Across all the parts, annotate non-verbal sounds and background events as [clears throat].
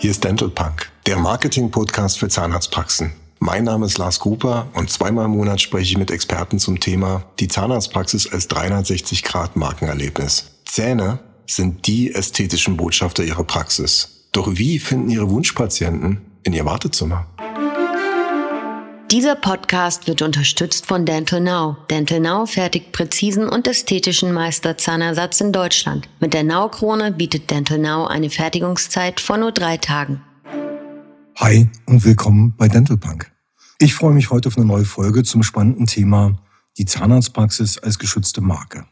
Hier ist Dental Punk, der Marketing-Podcast für Zahnarztpraxen. Mein Name ist Lars Gruber und zweimal im Monat spreche ich mit Experten zum Thema die Zahnarztpraxis als 360-Grad-Markenerlebnis. Zähne sind die ästhetischen Botschafter ihrer Praxis. Doch wie finden Ihre Wunschpatienten in Ihr Wartezimmer? Dieser Podcast wird unterstützt von Dental Now. Dental Now fertigt präzisen und ästhetischen Meisterzahnersatz in Deutschland. Mit der Now-Krone bietet Dental Now eine Fertigungszeit von nur drei Tagen. Hi und willkommen bei Dental Punk. Ich freue mich heute auf eine neue Folge zum spannenden Thema die Zahnarztpraxis als geschützte Marke.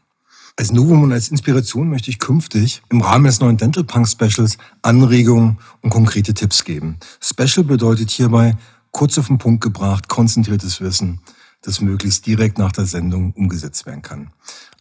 Als Novum und als Inspiration möchte ich künftig im Rahmen des neuen Dental Punk Specials Anregungen und konkrete Tipps geben. Special bedeutet hierbei kurz auf den Punkt gebracht, konzentriertes Wissen, das möglichst direkt nach der Sendung umgesetzt werden kann.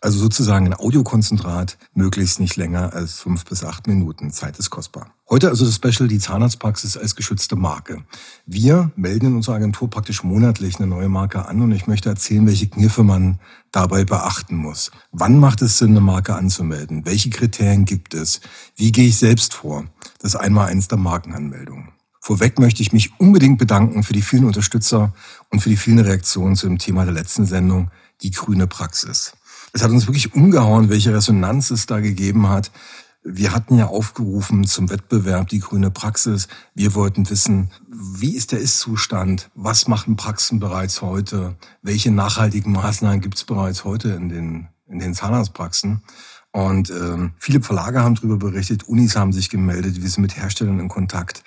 Also sozusagen ein Audiokonzentrat, möglichst nicht länger als fünf bis acht Minuten. Zeit ist kostbar. Heute also das Special die Zahnarztpraxis als geschützte Marke. Wir melden in unserer Agentur praktisch monatlich eine neue Marke an und ich möchte erzählen, welche Kniffe man dabei beachten muss. Wann macht es Sinn, eine Marke anzumelden? Welche Kriterien gibt es? Wie gehe ich selbst vor? Das ist einmal eins der Markenanmeldungen. Vorweg möchte ich mich unbedingt bedanken für die vielen Unterstützer und für die vielen Reaktionen zu dem Thema der letzten Sendung, die grüne Praxis. Es hat uns wirklich umgehauen, welche Resonanz es da gegeben hat. Wir hatten ja aufgerufen zum Wettbewerb die grüne Praxis. Wir wollten wissen, wie ist der Ist-Zustand? Was machen Praxen bereits heute? Welche nachhaltigen Maßnahmen gibt es bereits heute in den, in den Zahnarztpraxen? Und ähm, viele Verlage haben darüber berichtet, Unis haben sich gemeldet, wir sind mit Herstellern in Kontakt.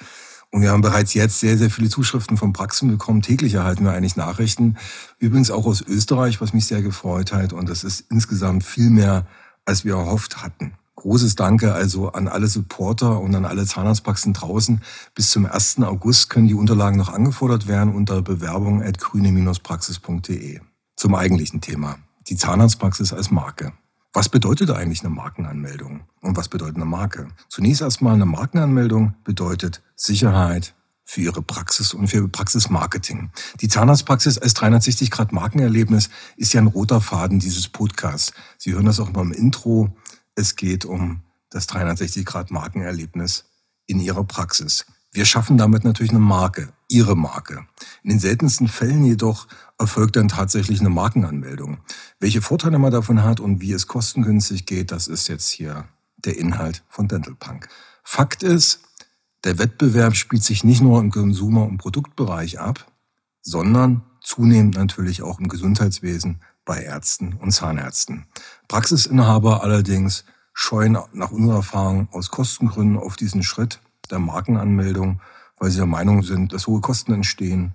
Und wir haben bereits jetzt sehr, sehr viele Zuschriften von Praxen bekommen. Täglich erhalten wir eigentlich Nachrichten. Übrigens auch aus Österreich, was mich sehr gefreut hat. Und das ist insgesamt viel mehr, als wir erhofft hatten. Großes Danke also an alle Supporter und an alle Zahnarztpraxen draußen. Bis zum 1. August können die Unterlagen noch angefordert werden unter bewerbung at grüne-praxis.de. Zum eigentlichen Thema. Die Zahnarztpraxis als Marke. Was bedeutet eigentlich eine Markenanmeldung? Und was bedeutet eine Marke? Zunächst erstmal eine Markenanmeldung bedeutet Sicherheit für Ihre Praxis und für Praxismarketing. Die Zahnarztpraxis als 360 Grad Markenerlebnis ist ja ein roter Faden dieses Podcasts. Sie hören das auch beim Intro. Es geht um das 360 Grad Markenerlebnis in Ihrer Praxis. Wir schaffen damit natürlich eine Marke, Ihre Marke. In den seltensten Fällen jedoch erfolgt dann tatsächlich eine Markenanmeldung. Welche Vorteile man davon hat und wie es kostengünstig geht, das ist jetzt hier der Inhalt von Dental Punk. Fakt ist, der Wettbewerb spielt sich nicht nur im Konsumer- und Produktbereich ab, sondern zunehmend natürlich auch im Gesundheitswesen bei Ärzten und Zahnärzten. Praxisinhaber allerdings scheuen nach unserer Erfahrung aus Kostengründen auf diesen Schritt der Markenanmeldung, weil sie der Meinung sind, dass hohe Kosten entstehen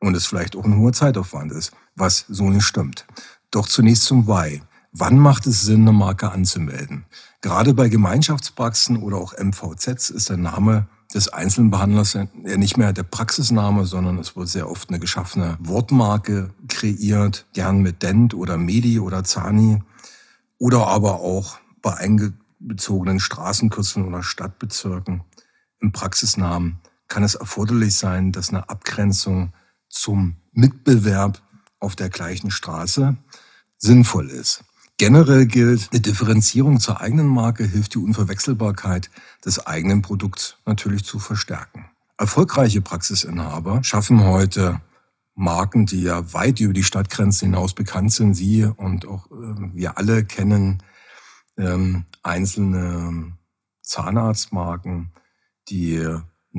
und es vielleicht auch ein hoher Zeitaufwand ist, was so nicht stimmt. Doch zunächst zum Why. Wann macht es Sinn, eine Marke anzumelden? Gerade bei Gemeinschaftspraxen oder auch MVZs ist der Name des einzelnen Behandlers ja nicht mehr der Praxisname, sondern es wird sehr oft eine geschaffene Wortmarke kreiert, gern mit Dent oder Medi oder Zani oder aber auch bei eingebezogenen Straßenkürzeln oder Stadtbezirken im Praxisnamen kann es erforderlich sein, dass eine Abgrenzung zum Mitbewerb auf der gleichen Straße sinnvoll ist. Generell gilt, eine Differenzierung zur eigenen Marke hilft die Unverwechselbarkeit des eigenen Produkts natürlich zu verstärken. Erfolgreiche Praxisinhaber schaffen heute Marken, die ja weit über die Stadtgrenzen hinaus bekannt sind. Sie und auch äh, wir alle kennen ähm, einzelne Zahnarztmarken, die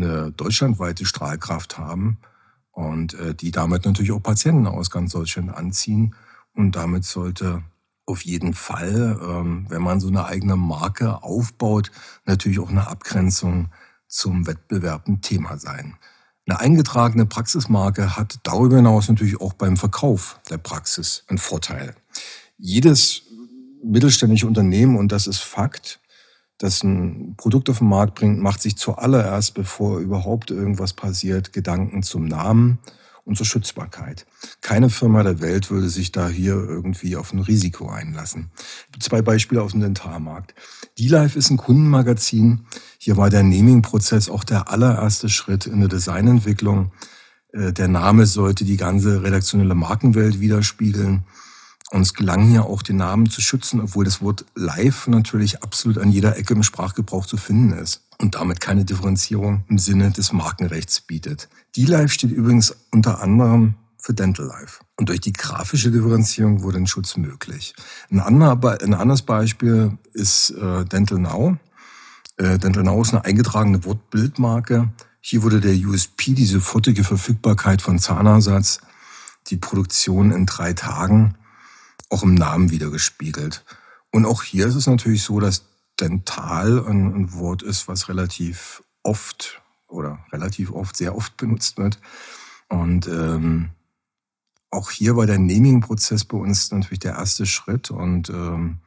eine deutschlandweite Strahlkraft haben und äh, die damit natürlich auch Patienten aus ganz Deutschland anziehen. Und damit sollte auf jeden Fall, ähm, wenn man so eine eigene Marke aufbaut, natürlich auch eine Abgrenzung zum Wettbewerb ein Thema sein. Eine eingetragene Praxismarke hat darüber hinaus natürlich auch beim Verkauf der Praxis einen Vorteil. Jedes mittelständische Unternehmen, und das ist Fakt, das ein Produkt auf den Markt bringt, macht sich zuallererst, bevor überhaupt irgendwas passiert, Gedanken zum Namen und zur Schützbarkeit. Keine Firma der Welt würde sich da hier irgendwie auf ein Risiko einlassen. Zwei Beispiele aus dem Dentalmarkt. D-Life ist ein Kundenmagazin. Hier war der Naming-Prozess auch der allererste Schritt in der Designentwicklung. Äh, der Name sollte die ganze redaktionelle Markenwelt widerspiegeln. Und es gelang hier auch, den Namen zu schützen, obwohl das Wort live natürlich absolut an jeder Ecke im Sprachgebrauch zu finden ist. und damit keine Differenzierung im Sinne des Markenrechts bietet. D-Life steht übrigens unter anderem für Dental Life. Und durch die grafische Differenzierung wurde ein Schutz möglich. Ein, anderer, ein anderes Beispiel ist äh, Dental Now. Äh, Dental Now ist eine eingetragene Wortbildmarke. Hier wurde der USP, die sofortige Verfügbarkeit von Zahnersatz, die Produktion in drei Tagen, auch im Namen wiedergespiegelt. Und auch hier ist es natürlich so, dass dental ein, ein Wort ist, was relativ oft oder relativ oft, sehr oft benutzt wird. Und ähm, auch hier war der Naming-Prozess bei uns natürlich der erste Schritt und ähm,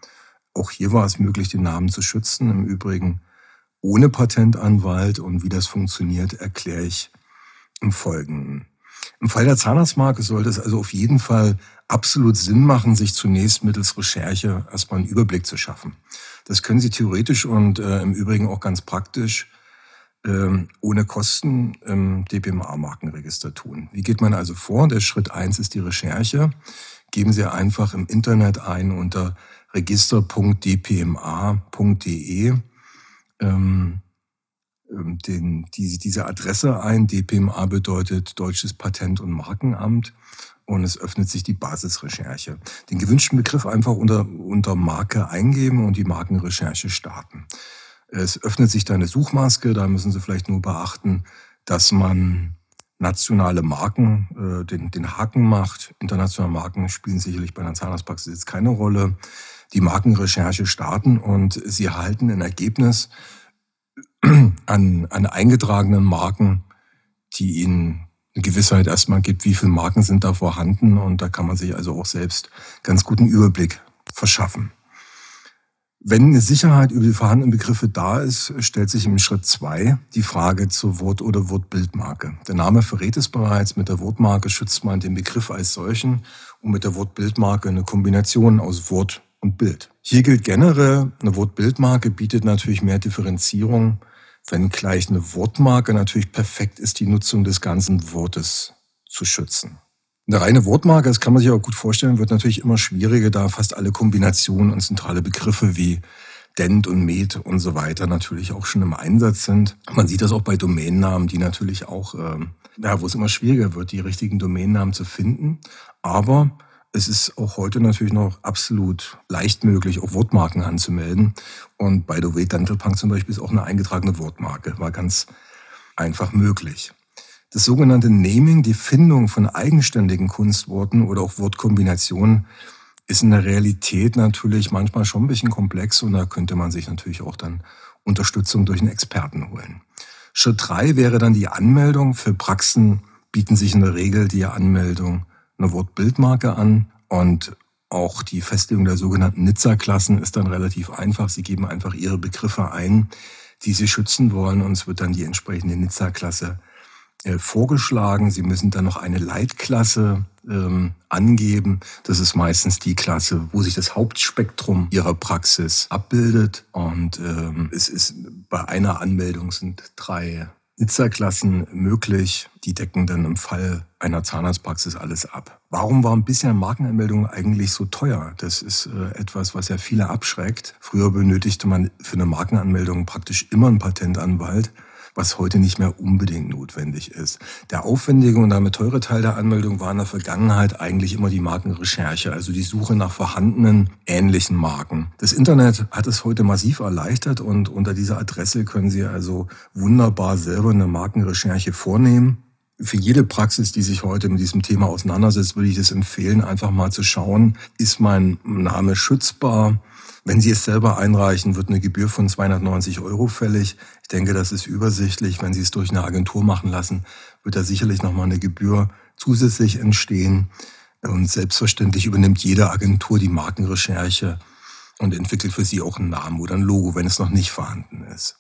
auch hier war es möglich, den Namen zu schützen. Im Übrigen ohne Patentanwalt und wie das funktioniert, erkläre ich im Folgenden. Im Fall der Zahnarztmarke sollte es also auf jeden Fall absolut Sinn machen, sich zunächst mittels Recherche erstmal einen Überblick zu schaffen. Das können Sie theoretisch und äh, im Übrigen auch ganz praktisch ähm, ohne Kosten im DPMA-Markenregister tun. Wie geht man also vor? Der Schritt eins ist die Recherche. Geben Sie einfach im Internet ein unter register.dpma.de ähm, den, die, diese Adresse ein. DPMA bedeutet Deutsches Patent- und Markenamt und es öffnet sich die Basisrecherche. Den gewünschten Begriff einfach unter, unter Marke eingeben und die Markenrecherche starten. Es öffnet sich da eine Suchmaske, da müssen Sie vielleicht nur beachten, dass man nationale Marken äh, den, den Haken macht. Internationale Marken spielen sicherlich bei einer Zahnarztpraxis jetzt keine Rolle. Die Markenrecherche starten und Sie erhalten ein Ergebnis [clears throat] an, an eingetragenen Marken, die Ihnen eine Gewissheit erstmal gibt, wie viele Marken sind da vorhanden und da kann man sich also auch selbst ganz guten Überblick verschaffen. Wenn eine Sicherheit über die vorhandenen Begriffe da ist, stellt sich im Schritt zwei die Frage zur Wort- oder Wortbildmarke. Der Name verrät es bereits. Mit der Wortmarke schützt man den Begriff als solchen und mit der Wortbildmarke eine Kombination aus Wort und Bild. Hier gilt generell, eine Wortbildmarke bietet natürlich mehr Differenzierung wenngleich eine Wortmarke natürlich perfekt ist, die Nutzung des ganzen Wortes zu schützen. Eine reine Wortmarke, das kann man sich auch gut vorstellen, wird natürlich immer schwieriger, da fast alle Kombinationen und zentrale Begriffe wie Dent und Med und so weiter natürlich auch schon im Einsatz sind. Man sieht das auch bei Domainnamen, die natürlich auch, ähm, ja, wo es immer schwieriger wird, die richtigen Domainnamen zu finden. Aber es ist auch heute natürlich noch absolut leicht möglich, auch Wortmarken anzumelden. Und by the way, Dental Punk zum Beispiel ist auch eine eingetragene Wortmarke. War ganz einfach möglich. Das sogenannte Naming, die Findung von eigenständigen Kunstworten oder auch Wortkombinationen, ist in der Realität natürlich manchmal schon ein bisschen komplex und da könnte man sich natürlich auch dann Unterstützung durch einen Experten holen. Schritt drei wäre dann die Anmeldung. Für Praxen bieten sich in der Regel die Anmeldung eine Wortbildmarke an und auch die Festlegung der sogenannten Nizza-Klassen ist dann relativ einfach. Sie geben einfach ihre Begriffe ein, die sie schützen wollen und es wird dann die entsprechende Nizza-Klasse äh, vorgeschlagen. Sie müssen dann noch eine Leitklasse ähm, angeben. Das ist meistens die Klasse, wo sich das Hauptspektrum Ihrer Praxis abbildet. Und ähm, es ist bei einer Anmeldung sind drei Nizza-Klassen möglich. Die decken dann im Fall einer Zahnarztpraxis alles ab. Warum waren bisher Markenanmeldungen eigentlich so teuer? Das ist äh, etwas, was ja viele abschreckt. Früher benötigte man für eine Markenanmeldung praktisch immer einen Patentanwalt was heute nicht mehr unbedingt notwendig ist. Der aufwendige und damit teure Teil der Anmeldung war in der Vergangenheit eigentlich immer die Markenrecherche, also die Suche nach vorhandenen ähnlichen Marken. Das Internet hat es heute massiv erleichtert und unter dieser Adresse können Sie also wunderbar selber eine Markenrecherche vornehmen für jede Praxis, die sich heute mit diesem Thema auseinandersetzt, würde ich das empfehlen, einfach mal zu schauen, ist mein Name schützbar? Wenn Sie es selber einreichen, wird eine Gebühr von 290 Euro fällig. Ich denke, das ist übersichtlich. Wenn Sie es durch eine Agentur machen lassen, wird da sicherlich nochmal eine Gebühr zusätzlich entstehen. Und selbstverständlich übernimmt jede Agentur die Markenrecherche und entwickelt für Sie auch einen Namen oder ein Logo, wenn es noch nicht vorhanden ist.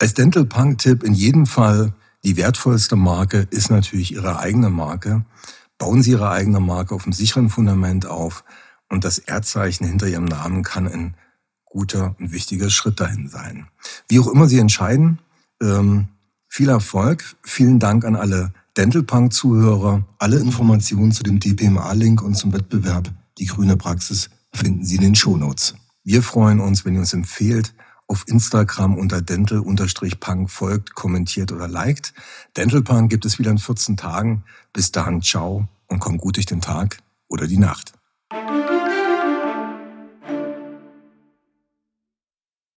Als Dental Punk-Tipp in jedem Fall, die wertvollste Marke ist natürlich Ihre eigene Marke. Bauen Sie Ihre eigene Marke auf einem sicheren Fundament auf. Und das Erdzeichen hinter ihrem Namen kann ein guter und wichtiger Schritt dahin sein. Wie auch immer Sie entscheiden, ähm, viel Erfolg. Vielen Dank an alle Dentalpunk-Zuhörer. Alle Informationen zu dem DPMA-Link und zum Wettbewerb Die grüne Praxis finden Sie in den Shownotes. Wir freuen uns, wenn ihr uns empfehlt auf Instagram unter dental-punk folgt, kommentiert oder liked. Dental Punk gibt es wieder in 14 Tagen. Bis dahin, ciao und komm gut durch den Tag oder die Nacht.